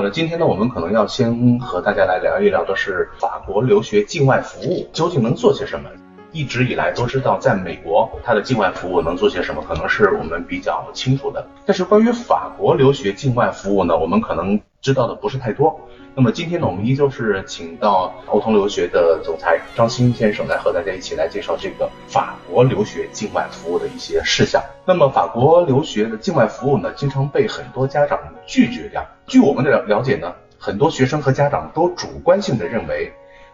好了，今天呢，我们可能要先和大家来聊一聊的是法国留学境外服务究竟能做些什么。一直以来都知道，在美国它的境外服务能做些什么，可能是我们比较清楚的。但是关于法国留学境外服务呢，我们可能知道的不是太多。那么今天呢，我们依旧是请到欧通留学的总裁张鑫先生来和大家一起来介绍这个法国留学境外服务的一些事项。那么法国留学的境外服务呢，经常被很多家长拒绝掉。据我们的了了解呢，很多学生和家长都主观性的认为，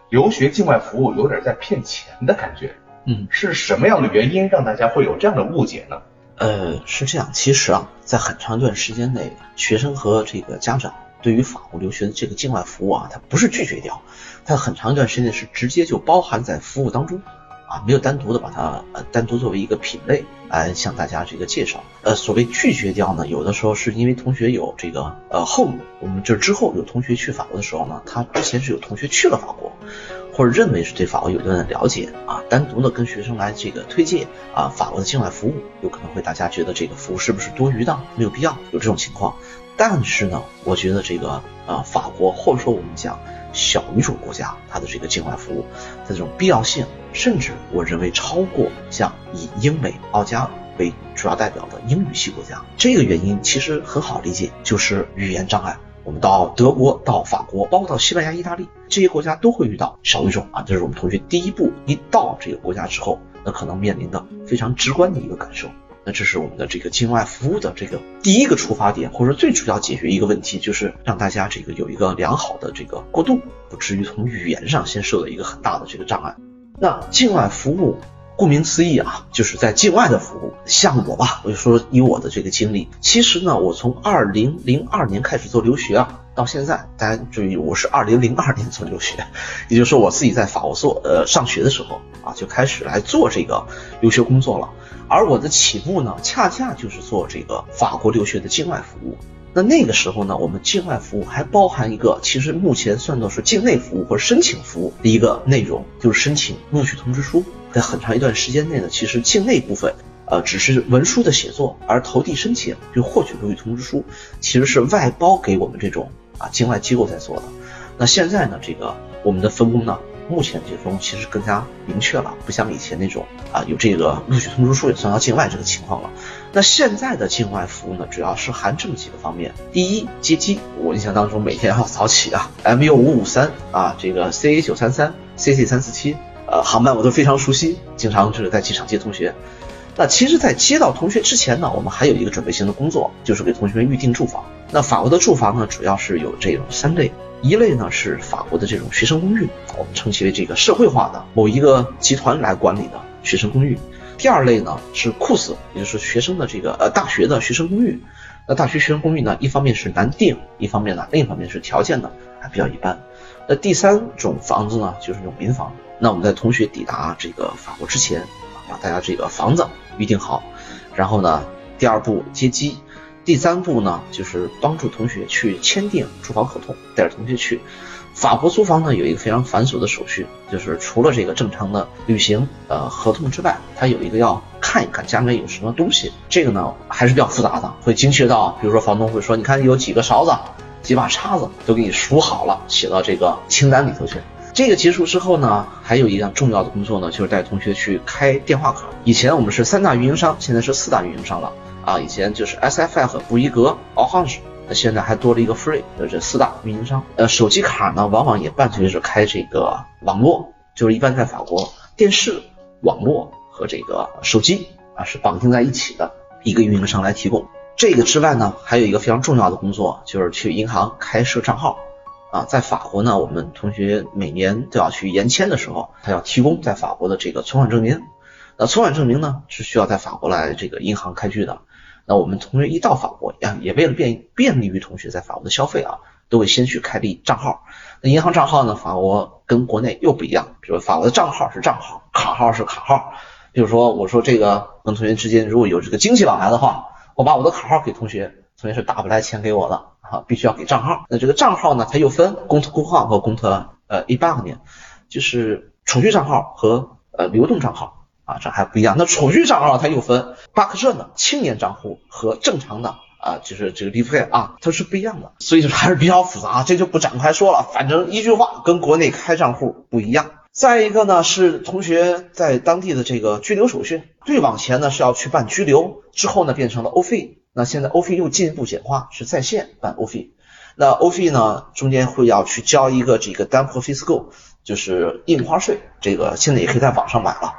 留学境外服务有点在骗钱的感觉。嗯，是什么样的原因让大家会有这样的误解呢？呃，是这样，其实啊，在很长一段时间内，学生和这个家长。对于法国留学的这个境外服务啊，他不是拒绝掉，他很长一段时间是直接就包含在服务当中啊，没有单独的把它呃单独作为一个品类来向大家这个介绍。呃，所谓拒绝掉呢，有的时候是因为同学有这个呃后，我们就之后有同学去法国的时候呢，他之前是有同学去了法国，或者认为是对法国有一定的了解啊，单独的跟学生来这个推荐啊法国的境外服务，有可能会大家觉得这个服务是不是多余的，没有必要有这种情况。但是呢，我觉得这个呃，法国或者说我们讲小语种国家，它的这个境外服务的这种必要性，甚至我认为超过像以英美澳加为主要代表的英语系国家。这个原因其实很好理解，就是语言障碍。我们到德国、到法国，包括到西班牙、意大利这些国家都会遇到小语种啊。这是我们同学第一步一到这个国家之后，那可能面临的非常直观的一个感受。那这是我们的这个境外服务的这个第一个出发点，或者说最主要解决一个问题，就是让大家这个有一个良好的这个过渡，不至于从语言上先受到一个很大的这个障碍。那境外服务，顾名思义啊，就是在境外的服务。像我吧，我就说以我的这个经历，其实呢，我从二零零二年开始做留学啊，到现在，大家注意，我是二零零二年做留学，也就是说我自己在法国做呃上学的时候啊，就开始来做这个留学工作了。而我的起步呢，恰恰就是做这个法国留学的境外服务。那那个时候呢，我们境外服务还包含一个，其实目前算作是境内服务或者申请服务的一个内容，就是申请录取通知书。在很长一段时间内呢，其实境内部分，呃，只是文书的写作，而投递申请就获取录取通知书，其实是外包给我们这种啊境外机构在做的。那现在呢，这个我们的分工呢？目前这种其实更加明确了，不像以前那种啊有这个录取通知书也算到境外这个情况了。那现在的境外服务呢，主要是含这么几个方面：第一，接机，我印象当中每天要早起啊，MU 五五三啊，这个 CA 九三三，CC 三四七，呃，航班我都非常熟悉，经常就是在机场接同学。那其实，在接到同学之前呢，我们还有一个准备性的工作，就是给同学们预订住房。那法国的住房呢，主要是有这种三类。一类呢是法国的这种学生公寓，我们称其为这个社会化的某一个集团来管理的学生公寓。第二类呢是库斯，也就是学生的这个呃大学的学生公寓。那大学学生公寓呢，一方面是难订，一方面呢另一方面是条件呢还比较一般。那第三种房子呢就是这种民房。那我们在同学抵达这个法国之前，把大家这个房子预定好，然后呢第二步接机。第三步呢，就是帮助同学去签订住房合同，带着同学去法国租房呢，有一个非常繁琐的手续，就是除了这个正常的履行呃合同之外，它有一个要看一看家里面有什么东西，这个呢还是比较复杂的，会精确到，比如说房东会说，你看有几个勺子，几把叉子，都给你数好了，写到这个清单里头去。这个结束之后呢，还有一项重要的工作呢，就是带同学去开电话卡。以前我们是三大运营商，现在是四大运营商了。啊，以前就是 SFI 和布衣格、Orange，那现在还多了一个 Free，就这四大运营商。呃，手机卡呢，往往也伴随着开这个网络，就是一般在法国，电视、网络和这个手机啊是绑定在一起的一个运营商来提供。这个之外呢，还有一个非常重要的工作，就是去银行开设账号。啊，在法国呢，我们同学每年都要去延签的时候，他要提供在法国的这个存款证明。那存款证明呢，是需要在法国来这个银行开具的。那我们同学一到法国呀，也为了便便利于同学在法国的消费啊，都会先去开立账号。那银行账号呢，法国跟国内又不一样，比如法国的账号是账号，卡号是卡号。比如说，我说这个跟同学之间如果有这个经济往来的话，我把我的卡号给同学，同学是打不来钱给我的啊，必须要给账号。那这个账号呢，它又分公特公号和公特呃一八年，就是储蓄账号和呃流动账号。啊，这还不一样。那储蓄账号它又分巴克社的青年账户和正常的啊，就是这个离不开啊，它是不一样的，所以就还是比较复杂，这就不展开说了。反正一句话，跟国内开账户不一样。再一个呢，是同学在当地的这个居留手续，最往前呢是要去办居留，之后呢变成了欧费，那现在欧费又进一步简化，是在线办欧费。那欧费呢中间会要去交一个这个 d a m p fiscal，就是印花税，这个现在也可以在网上买了，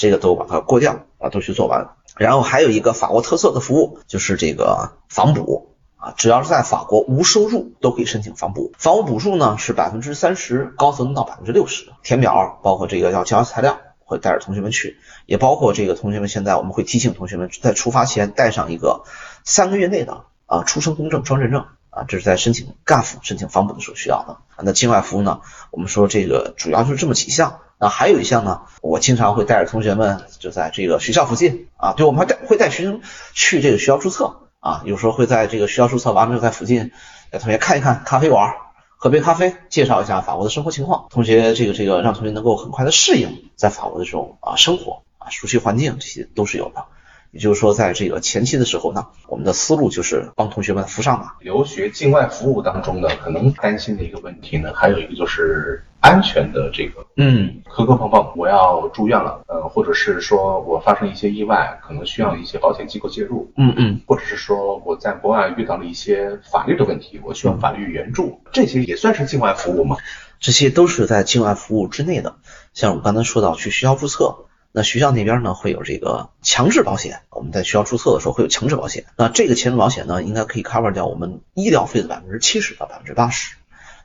这个都把它过掉啊，都去做完。然后还有一个法国特色的服务，就是这个房补啊，只要是在法国无收入都可以申请房补。房屋补助呢是百分之三十，高层到百分之六十。填表包括这个要交材料，会带着同学们去，也包括这个同学们现在我们会提醒同学们在出发前带上一个三个月内的啊出生公证双认证啊，这是在申请 GAF 申请房补的时候需要的。那境外服务呢，我们说这个主要就是这么几项。那还有一项呢，我经常会带着同学们就在这个学校附近啊，对，我们还带会带学生去这个学校注册啊，有时候会在这个学校注册完了之后，在附近带同学看一看咖啡馆，喝杯咖啡，介绍一下法国的生活情况，同学这个这个让同学能够很快的适应在法国的这种啊生活啊，熟悉环境，这些都是有的。也就是说，在这个前期的时候呢，我们的思路就是帮同学们扶上马。留学境外服务当中呢，可能担心的一个问题呢，还有一个就是安全的这个，嗯，磕磕碰碰，我要住院了，呃，或者是说我发生一些意外，可能需要一些保险机构介入，嗯嗯，或者是说我在国外遇到了一些法律的问题，我需要法律援助，这些也算是境外服务吗？这些都是在境外服务之内的。像我们刚才说到去学校注册。那学校那边呢会有这个强制保险，我们在学校注册的时候会有强制保险。那这个强制保险呢，应该可以 cover 掉我们医疗费的百分之七十到百分之八十。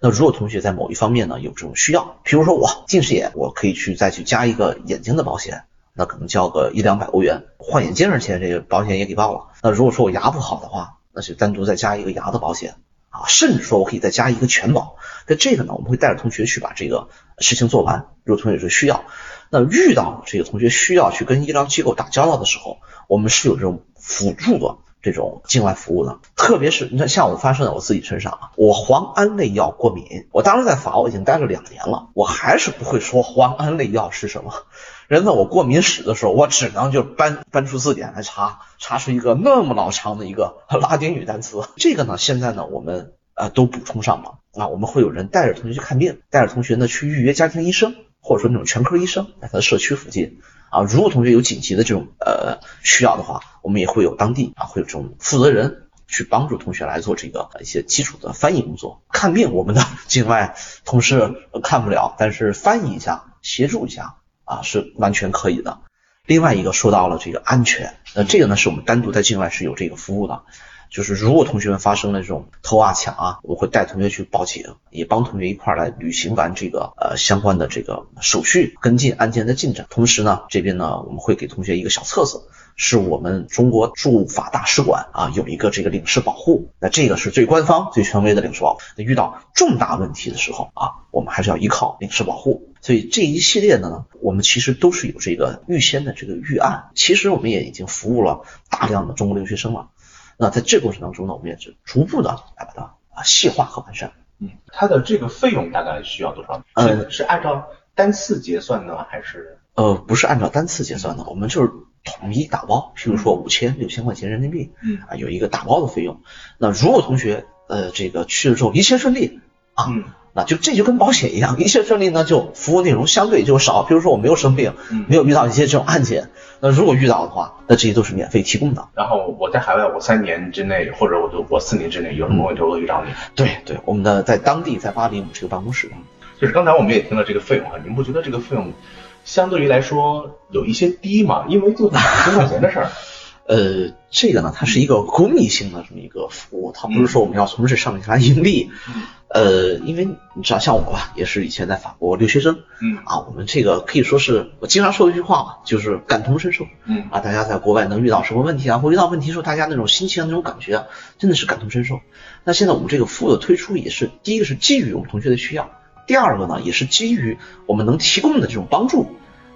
那如果同学在某一方面呢有这种需要，比如说我近视眼，我可以去再去加一个眼睛的保险，那可能交个一两百欧元，换眼镜儿钱这个保险也给报了。那如果说我牙不好的话，那就单独再加一个牙的保险啊，甚至说我可以再加一个全保。那这个呢，我们会带着同学去把这个事情做完。如果同学有需要。那遇到这个同学需要去跟医疗机构打交道的时候，我们是有这种辅助的这种境外服务的。特别是你看，像我发生在我自己身上啊，我磺胺类药过敏，我当时在法国已经待了两年了，我还是不会说磺胺类药是什么。人问我过敏史的时候，我只能就搬搬出字典来查，查出一个那么老长的一个拉丁语单词。这个呢，现在呢，我们呃都补充上了啊，我们会有人带着同学去看病，带着同学呢去预约家庭医生。或者说那种全科医生在他的社区附近啊，如果同学有紧急的这种呃需要的话，我们也会有当地啊会有这种负责人去帮助同学来做这个一些基础的翻译工作。看病我们的境外同事看不了，但是翻译一下协助一下啊是完全可以的。另外一个说到了这个安全，那这个呢是我们单独在境外是有这个服务的。就是如果同学们发生了这种偷啊抢啊，我会带同学去报警，也帮同学一块儿来履行完这个呃相关的这个手续，跟进案件的进展。同时呢，这边呢我们会给同学一个小册子，是我们中国驻法大使馆啊有一个这个领事保护，那这个是最官方、最权威的领事保护。那遇到重大问题的时候啊，我们还是要依靠领事保护。所以这一系列的呢，我们其实都是有这个预先的这个预案。其实我们也已经服务了大量的中国留学生了。那在这过程当中呢，我们也是逐步的来把它啊细化和完善。嗯，它的这个费用大概需要多少？呃，是按照单次结算呢，还是？呃，不是按照单次结算的，我们就是统一打包，比如说五千、六千块钱人民币，嗯啊，有一个打包的费用。那如果同学呃这个去了之后一切顺利啊。那就这就跟保险一样，一切顺利呢，就服务内容相对就少。比如说我没有生病，没有遇到一些这种案件，那如果遇到的话，那这些都是免费提供的。然后我在海外，我三年之内或者我就我四年之内有什么问题我可以找你。对对，我们的在当地在巴黎我们这个办公室。就是刚才我们也听了这个费用啊，你们不觉得这个费用相对于来说有一些低吗？因为就两千块钱的事儿。呃，这个呢，它是一个公益性的这么一个服务，它不是说我们要从这上面来盈利。呃，因为你知道，像我吧，也是以前在法国留学生，嗯啊，我们这个可以说是我经常说一句话嘛，就是感同身受，嗯啊，大家在国外能遇到什么问题啊，或遇到问题时候，大家那种心情那种感觉啊，真的是感同身受。那现在我们这个服务的推出，也是第一个是基于我们同学的需要，第二个呢，也是基于我们能提供的这种帮助，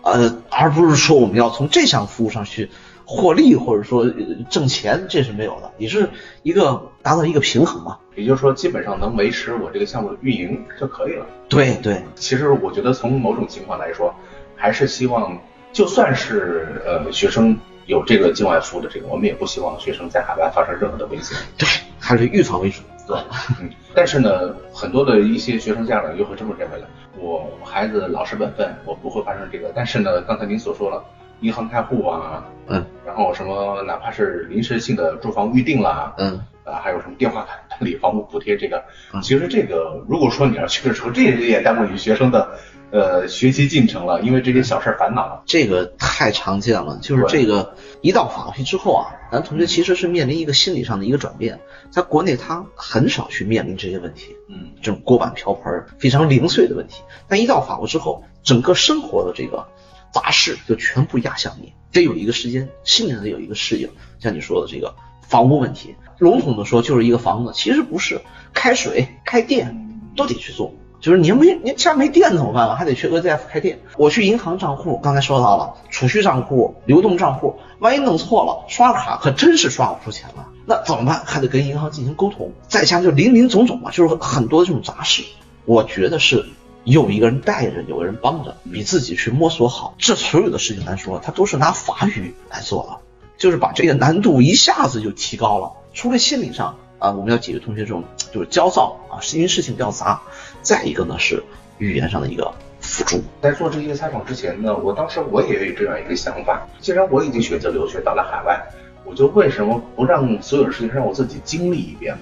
呃，而不是说我们要从这项服务上去。获利或者说挣钱，这是没有的，你是一个达到一个平衡嘛。也就是说，基本上能维持我这个项目的运营就可以了。对对，其实我觉得从某种情况来说，还是希望就算是呃学生有这个境外服务的这个，我们也不希望学生在海外发生任何的危险。对，还是预防为主。对，嗯，但是呢，很多的一些学生家长又会这么认为了：我孩子老实本分，我不会发生这个。但是呢，刚才您所说了，银行开户啊，嗯，然后什么哪怕是临时性的住房预定啦，嗯，啊，还有什么电话卡办理房屋补贴这个，其实这个如果说你要去的时候，这也耽误你学生的呃学习进程了，因为这些小事儿烦恼了。这个太常见了，就是这个一到法律之后啊，咱同学其实是面临一个心理上的一个转变，在国内他很少去面临这些问题，嗯，这种锅碗瓢盆非常零碎的问题，但一到法国之后，整个生活的这个杂事就全部压向你，得有一个时间，心里得有一个适应。像你说的这个房屋问题，笼统的说就是一个房子，其实不是，开水、开电都得去做。就是您没您家没电怎么办啊？还得去 EZF 开店。我去银行账户，刚才说到了储蓄账户、流动账户，万一弄错了，刷卡可真是刷不出钱了。那怎么办？还得跟银行进行沟通。再加上就林林总总嘛，就是很多这种杂事。我觉得是有一个人带着，有个人帮着，比自己去摸索好。这所有的事情来说，他都是拿法语来做了，就是把这个难度一下子就提高了。除了心理上啊，我们要解决同学这种就是焦躁啊，是因为事情比较杂。再一个呢是语言上的一个辅助。在做这些采访之前呢，我当时我也有这样一个想法，既然我已经选择留学到了海外，我就为什么不让所有的事情让我自己经历一遍呢？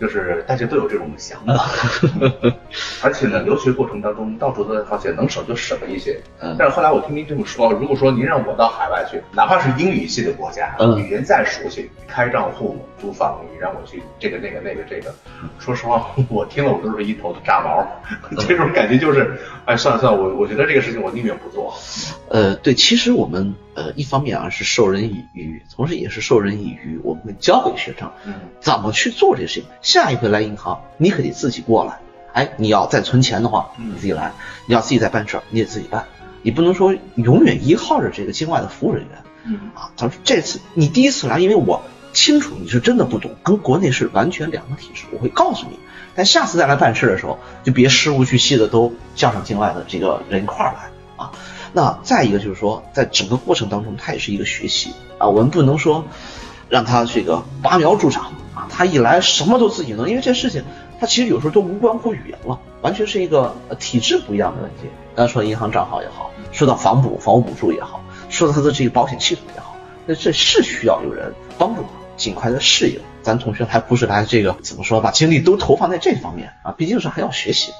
就是大家都有这种想法，而且呢，留学过程当中到处都在发现，能省就省一些。嗯但是后来我听您这么说，如果说您让我到海外去，哪怕是英语系的国家，嗯语言再熟悉，开账户、租房，你让我去这个那个那个这个，说实话，我听了我都是一头的炸毛。这种感觉就是，哎，算了算了，我我觉得这个事情我宁愿不做。呃，对，其实我们呃一方面啊是授人以渔，同时也是授人以渔，我们教给学生嗯怎么去做这些事情。下一回来银行，你可得自己过来。哎，你要再存钱的话，嗯你自己来；你要自己再办事儿，你得自己办。你不能说永远依靠着这个境外的服务人员嗯啊。他说这次你第一次来，因为我清楚你是真的不懂，跟国内是完全两个体制，我会告诉你。但下次再来办事的时候，就别事无巨细的都叫上境外的这个人一块儿来啊。那再一个就是说，在整个过程当中，它也是一个学习啊，我们不能说让他这个拔苗助长啊，他一来什么都自己能，因为这事情他其实有时候都无关乎语言了，完全是一个体制不一样的问题。刚才说银行账号也好，说到房补、房屋补助也好，说到他的这个保险系统也好，那这是需要有人帮助他尽快的适应。咱同学还不是来这个怎么说，把精力都投放在这方面啊，毕竟是还要学习。